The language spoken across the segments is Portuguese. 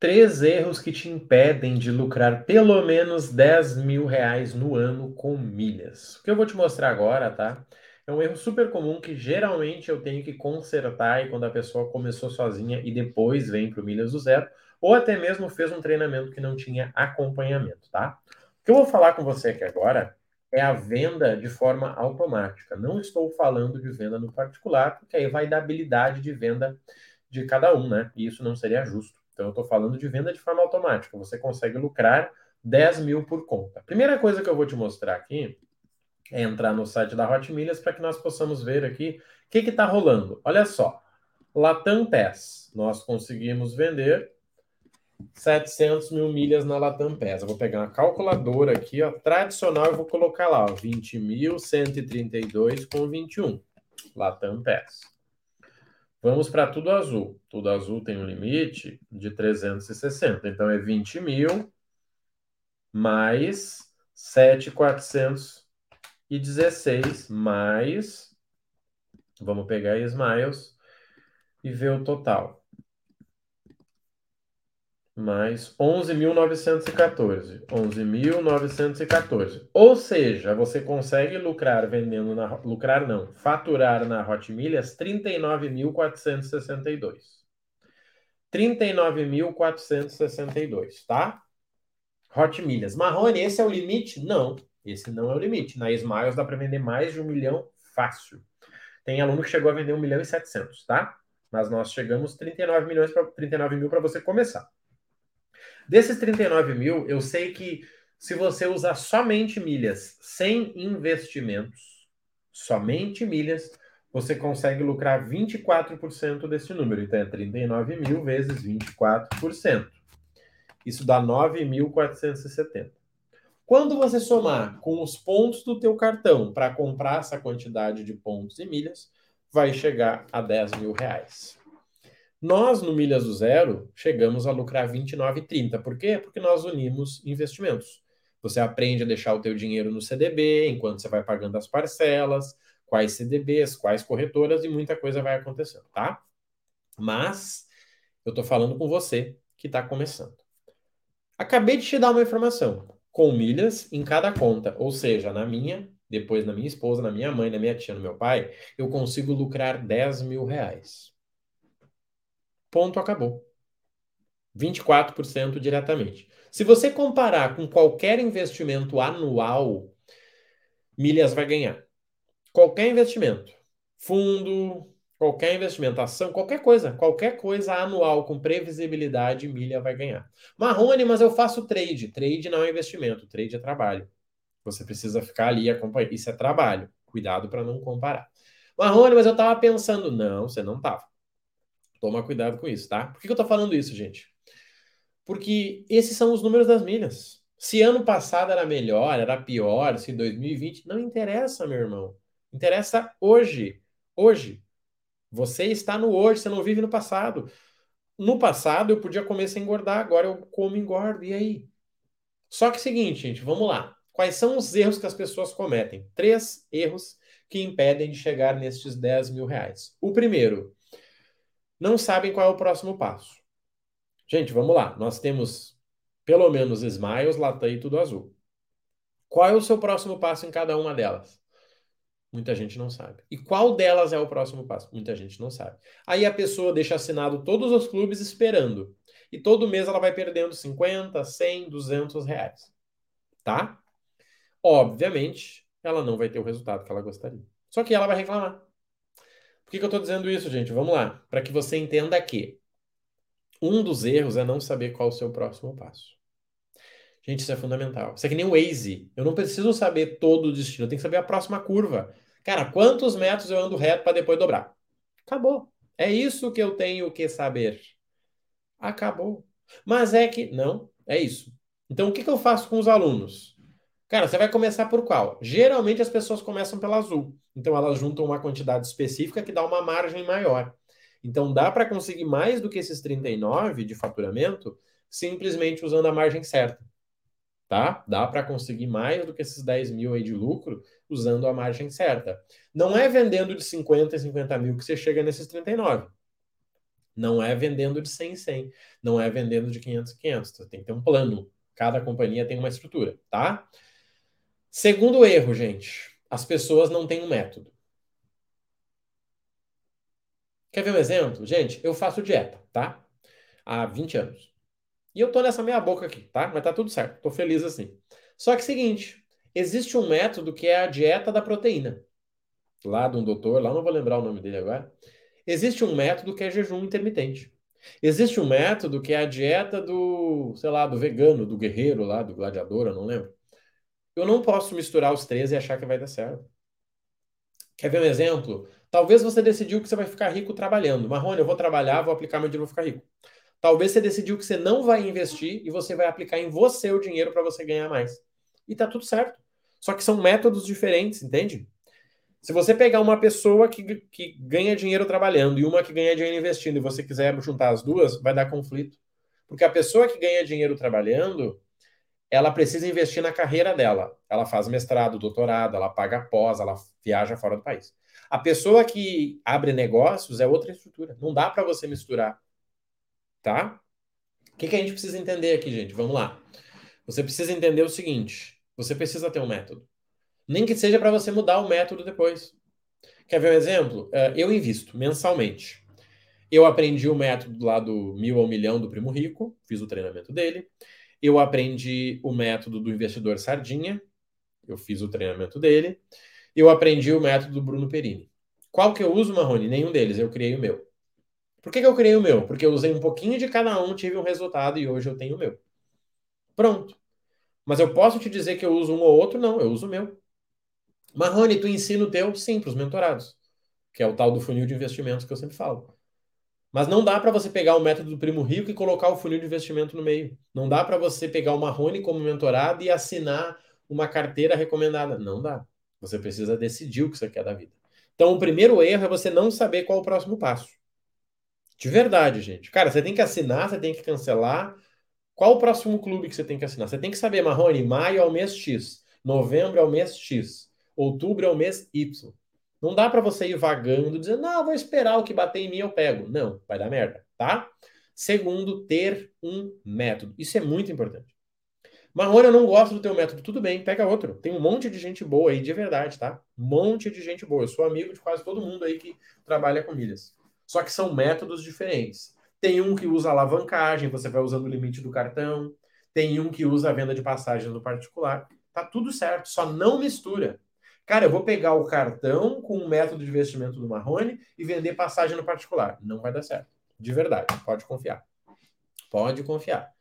Três erros que te impedem de lucrar pelo menos 10 mil reais no ano com milhas. O que eu vou te mostrar agora, tá? É um erro super comum que geralmente eu tenho que consertar e quando a pessoa começou sozinha e depois vem para o Milhas do Zero, ou até mesmo fez um treinamento que não tinha acompanhamento, tá? O que eu vou falar com você aqui agora é a venda de forma automática. Não estou falando de venda no particular, porque aí vai da habilidade de venda de cada um, né? E isso não seria justo. Então, eu estou falando de venda de forma automática. Você consegue lucrar 10 mil por conta. Primeira coisa que eu vou te mostrar aqui é entrar no site da Hot Milhas para que nós possamos ver aqui o que está rolando. Olha só, Latam Pass. Nós conseguimos vender 700 mil milhas na Latam Pass. Eu vou pegar uma calculadora aqui, ó, tradicional, e vou colocar lá, 20.132 com 21. Latam Pass. Vamos para tudo azul. Tudo azul tem um limite de 360. Então é 20 mil mais 7,416 mais. Vamos pegar Smiles e ver o total mais 11.914. 11.914. Ou seja, você consegue lucrar vendendo na lucrar não, faturar na Hot Milhas 39.462. 39.462, tá? Hot Milhas. Marrone, esse é o limite? Não, esse não é o limite. Na Smiles dá para vender mais de um milhão fácil. Tem aluno que chegou a vender um milhão e setecentos, tá? Mas nós chegamos 39 milhões para 39 mil para você começar. Desses 39 mil, eu sei que se você usar somente milhas sem investimentos, somente milhas, você consegue lucrar 24% desse número. Então é 39 mil vezes 24%. Isso dá 9.470. Quando você somar com os pontos do teu cartão para comprar essa quantidade de pontos e milhas, vai chegar a 10 mil reais. Nós, no Milhas do Zero, chegamos a lucrar 29,30. Por quê? Porque nós unimos investimentos. Você aprende a deixar o teu dinheiro no CDB, enquanto você vai pagando as parcelas, quais CDBs, quais corretoras, e muita coisa vai acontecendo, tá? Mas eu estou falando com você que está começando. Acabei de te dar uma informação. Com milhas em cada conta, ou seja, na minha, depois na minha esposa, na minha mãe, na minha tia, no meu pai, eu consigo lucrar 10 mil reais. Ponto, acabou. 24% diretamente. Se você comparar com qualquer investimento anual, milhas vai ganhar. Qualquer investimento, fundo, qualquer investimento, ação, qualquer coisa, qualquer coisa anual com previsibilidade, milha vai ganhar. Marrone, mas eu faço trade. Trade não é investimento, trade é trabalho. Você precisa ficar ali acompanhando. Isso é trabalho. Cuidado para não comparar. Marrone, mas eu estava pensando. Não, você não estava. Toma cuidado com isso, tá? Por que eu tô falando isso, gente? Porque esses são os números das milhas. Se ano passado era melhor, era pior, se 2020, não interessa, meu irmão. Interessa hoje. Hoje. Você está no hoje, você não vive no passado. No passado eu podia comer sem engordar, agora eu como e engordo. E aí? Só que é o seguinte, gente, vamos lá. Quais são os erros que as pessoas cometem? Três erros que impedem de chegar nestes 10 mil reais. O primeiro, não sabem qual é o próximo passo. Gente, vamos lá. Nós temos pelo menos Smiles, Latam e tudo azul. Qual é o seu próximo passo em cada uma delas? Muita gente não sabe. E qual delas é o próximo passo? Muita gente não sabe. Aí a pessoa deixa assinado todos os clubes esperando. E todo mês ela vai perdendo 50, 100, 200 reais. Tá? Obviamente, ela não vai ter o resultado que ela gostaria. Só que ela vai reclamar. Por que, que eu estou dizendo isso, gente? Vamos lá. Para que você entenda que um dos erros é não saber qual o seu próximo passo. Gente, isso é fundamental. Isso é que nem o Waze. Eu não preciso saber todo o destino, eu tenho que saber a próxima curva. Cara, quantos metros eu ando reto para depois dobrar? Acabou. É isso que eu tenho que saber. Acabou. Mas é que. Não, é isso. Então, o que, que eu faço com os alunos? Cara, você vai começar por qual? Geralmente as pessoas começam pela azul. Então elas juntam uma quantidade específica que dá uma margem maior. Então dá para conseguir mais do que esses 39 de faturamento simplesmente usando a margem certa. Tá? Dá para conseguir mais do que esses 10 mil aí de lucro usando a margem certa. Não é vendendo de 50 a 50 mil que você chega nesses 39. Não é vendendo de 100 em 100. Não é vendendo de 500 em 500. Você tem que ter um plano. Cada companhia tem uma estrutura, tá? Segundo erro, gente. As pessoas não têm um método. Quer ver um exemplo? Gente, eu faço dieta, tá? Há 20 anos. E eu tô nessa meia boca aqui, tá? Mas tá tudo certo. Tô feliz assim. Só que seguinte, existe um método que é a dieta da proteína. Lá de um doutor, lá não vou lembrar o nome dele agora. Existe um método que é jejum intermitente. Existe um método que é a dieta do, sei lá, do vegano, do guerreiro lá, do gladiador, eu não lembro. Eu não posso misturar os três e achar que vai dar certo. Quer ver um exemplo? Talvez você decidiu que você vai ficar rico trabalhando. Marrone, eu vou trabalhar, vou aplicar meu dinheiro, vou ficar rico. Talvez você decidiu que você não vai investir e você vai aplicar em você o dinheiro para você ganhar mais. E tá tudo certo. Só que são métodos diferentes, entende? Se você pegar uma pessoa que, que ganha dinheiro trabalhando e uma que ganha dinheiro investindo e você quiser juntar as duas, vai dar conflito. Porque a pessoa que ganha dinheiro trabalhando, ela precisa investir na carreira dela. Ela faz mestrado, doutorado, ela paga pós, ela viaja fora do país. A pessoa que abre negócios é outra estrutura. Não dá para você misturar. Tá? O que, que a gente precisa entender aqui, gente? Vamos lá. Você precisa entender o seguinte: você precisa ter um método. Nem que seja para você mudar o método depois. Quer ver um exemplo? É, eu invisto mensalmente. Eu aprendi o método lá do mil ao milhão do Primo Rico, fiz o treinamento dele. Eu aprendi o método do investidor sardinha, eu fiz o treinamento dele. Eu aprendi o método do Bruno Perini. Qual que eu uso, Marrone? Nenhum deles, eu criei o meu. Por que, que eu criei o meu? Porque eu usei um pouquinho de cada um, tive um resultado e hoje eu tenho o meu. Pronto. Mas eu posso te dizer que eu uso um ou outro? Não, eu uso o meu. Marrone, tu ensina o teu? Sim, para os mentorados, que é o tal do funil de investimentos que eu sempre falo. Mas não dá para você pegar o método do primo rico e colocar o funil de investimento no meio. Não dá para você pegar o Marrone como mentorado e assinar uma carteira recomendada. Não dá. Você precisa decidir o que você quer da vida. Então, o primeiro erro é você não saber qual é o próximo passo. De verdade, gente. Cara, você tem que assinar, você tem que cancelar. Qual o próximo clube que você tem que assinar? Você tem que saber, Marrone, maio é o mês X, novembro é o mês X, outubro é o mês Y. Não dá para você ir vagando, dizendo, não, vou esperar o que bater em mim, eu pego. Não, vai dar merda, tá? Segundo, ter um método. Isso é muito importante. Marrone, eu não gosto do teu método. Tudo bem, pega outro. Tem um monte de gente boa aí, de verdade, tá? Um monte de gente boa. Eu sou amigo de quase todo mundo aí que trabalha com milhas. Só que são métodos diferentes. Tem um que usa alavancagem, você vai usando o limite do cartão. Tem um que usa a venda de passagem no particular. Tá tudo certo, só não mistura. Cara, eu vou pegar o cartão com o método de investimento do Marrone e vender passagem no particular. Não vai dar certo. De verdade. Pode confiar. Pode confiar.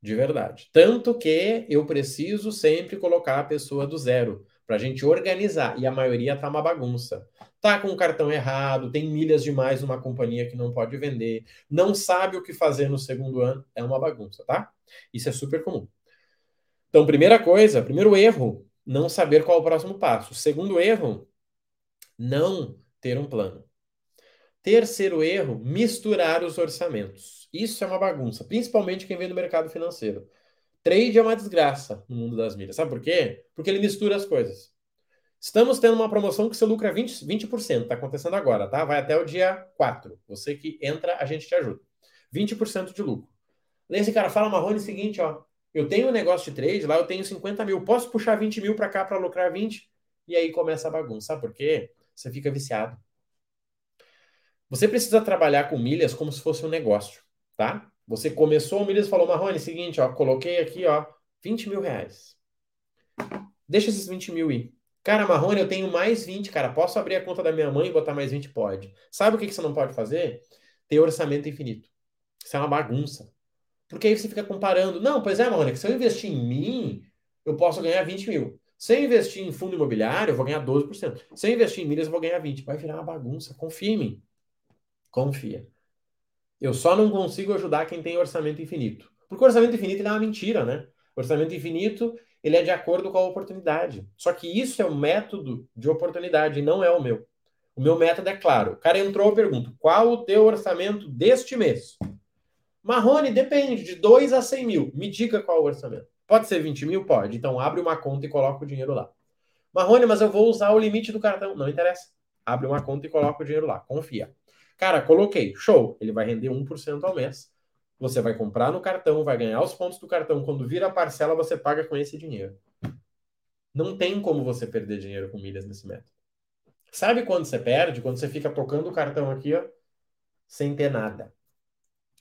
De verdade. Tanto que eu preciso sempre colocar a pessoa do zero para a gente organizar. E a maioria tá uma bagunça. Tá com o cartão errado, tem milhas demais numa companhia que não pode vender, não sabe o que fazer no segundo ano. É uma bagunça, tá? Isso é super comum. Então, primeira coisa, primeiro erro não saber qual é o próximo passo. Segundo erro, não ter um plano. Terceiro erro, misturar os orçamentos. Isso é uma bagunça, principalmente quem vem do mercado financeiro. Trade é uma desgraça no mundo das milhas. Sabe por quê? Porque ele mistura as coisas. Estamos tendo uma promoção que você lucra 20%, 20%. Está acontecendo agora, tá? Vai até o dia 4. Você que entra, a gente te ajuda. 20% de lucro. Esse cara fala, Marrone, o seguinte, ó. Eu tenho um negócio de trade, lá eu tenho 50 mil. Posso puxar 20 mil para cá para lucrar 20? E aí começa a bagunça. Sabe por quê? Você fica viciado. Você precisa trabalhar com milhas como se fosse um negócio, tá? Você começou milhas e falou, Marrone, seguinte, ó, coloquei aqui, ó, 20 mil reais. Deixa esses 20 mil ir. Cara, Marrone, eu tenho mais 20, cara. Posso abrir a conta da minha mãe e botar mais 20? Pode. Sabe o que, que você não pode fazer? Ter orçamento infinito. Isso é uma bagunça. Porque aí você fica comparando. Não, pois é, Mônica, se eu investir em mim, eu posso ganhar 20 mil. Se eu investir em fundo imobiliário, eu vou ganhar 12%. Se eu investir em milhas, eu vou ganhar 20%. Vai virar uma bagunça. Confia em mim. Confia. Eu só não consigo ajudar quem tem orçamento infinito. Porque o orçamento infinito é uma mentira, né? O orçamento infinito ele é de acordo com a oportunidade. Só que isso é um método de oportunidade, não é o meu. O meu método é claro. O cara entrou, eu pergunto: qual o teu orçamento deste mês? Marrone, depende, de 2 a 100 mil. Me diga qual é o orçamento. Pode ser 20 mil? Pode. Então abre uma conta e coloca o dinheiro lá. Marrone, mas eu vou usar o limite do cartão. Não interessa. Abre uma conta e coloca o dinheiro lá. Confia. Cara, coloquei, show, ele vai render 1% ao mês. Você vai comprar no cartão, vai ganhar os pontos do cartão. Quando vira a parcela, você paga com esse dinheiro. Não tem como você perder dinheiro com milhas nesse método. Sabe quando você perde? Quando você fica tocando o cartão aqui, ó, sem ter nada.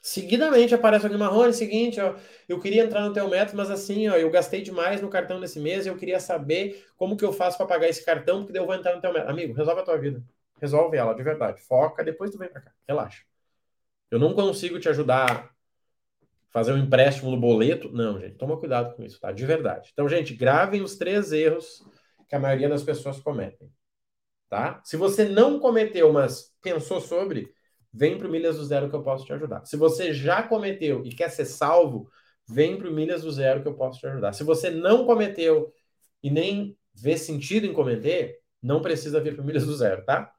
Seguidamente aparece aqui Marrone, seguinte, ó, eu queria entrar no teu método, mas assim, ó, eu gastei demais no cartão nesse mês, eu queria saber como que eu faço para pagar esse cartão, porque daí eu vou entrar no teu método. Amigo, resolve a tua vida. Resolve ela, de verdade. Foca, depois tu vem para cá. Relaxa. Eu não consigo te ajudar a fazer um empréstimo no boleto. Não, gente, toma cuidado com isso, tá? De verdade. Então, gente, gravem os três erros que a maioria das pessoas cometem, tá? Se você não cometeu, mas pensou sobre, vem para o Milhas do Zero que eu posso te ajudar. Se você já cometeu e quer ser salvo, vem para o Milhas do Zero que eu posso te ajudar. Se você não cometeu e nem vê sentido em cometer, não precisa vir para o Milhas do Zero, tá?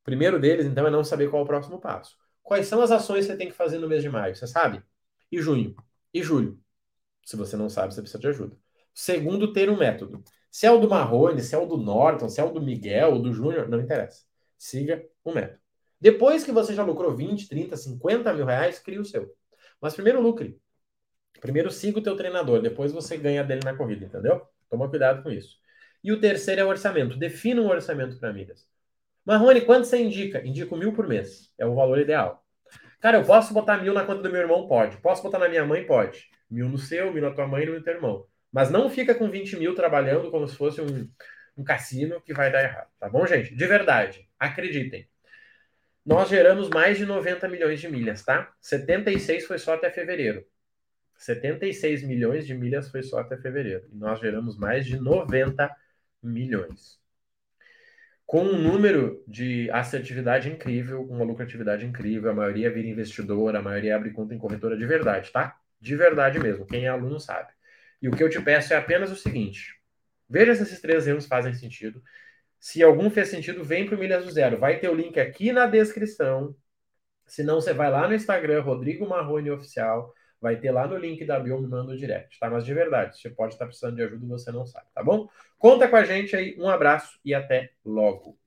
O primeiro deles, então, é não saber qual é o próximo passo. Quais são as ações que você tem que fazer no mês de maio? Você sabe? E junho? E julho? Se você não sabe, você precisa de ajuda. Segundo, ter um método. Se é o do Marrone, se é o do Norton, se é o do Miguel, do Júnior, não interessa. Siga o método. Depois que você já lucrou 20, 30, 50 mil reais, crie o seu. Mas primeiro lucre. Primeiro siga o teu treinador, depois você ganha dele na corrida, entendeu? Toma cuidado com isso. E o terceiro é o orçamento. Defina um orçamento para milhas. Marrone, quanto você indica? Indico mil por mês. É o valor ideal. Cara, eu posso botar mil na conta do meu irmão? Pode. Posso botar na minha mãe? Pode. Mil no seu, mil na tua mãe e no teu irmão. Mas não fica com 20 mil trabalhando como se fosse um, um cassino que vai dar errado. Tá bom, gente? De verdade. Acreditem nós geramos mais de 90 milhões de milhas, tá? 76 foi só até fevereiro. 76 milhões de milhas foi só até fevereiro. E nós geramos mais de 90 milhões. Com um número de assertividade incrível, uma lucratividade incrível, a maioria vira investidora, a maioria abre conta em corretora de verdade, tá? De verdade mesmo. Quem é aluno sabe. E o que eu te peço é apenas o seguinte: veja se esses três erros fazem sentido. Se algum fez sentido, vem para o Milhas do Zero. Vai ter o link aqui na descrição. Se não, você vai lá no Instagram, Rodrigo Marrone Oficial. Vai ter lá no link da bio, me manda o direct, tá? Mas de verdade, você pode estar precisando de ajuda e você não sabe, tá bom? Conta com a gente aí, um abraço e até logo.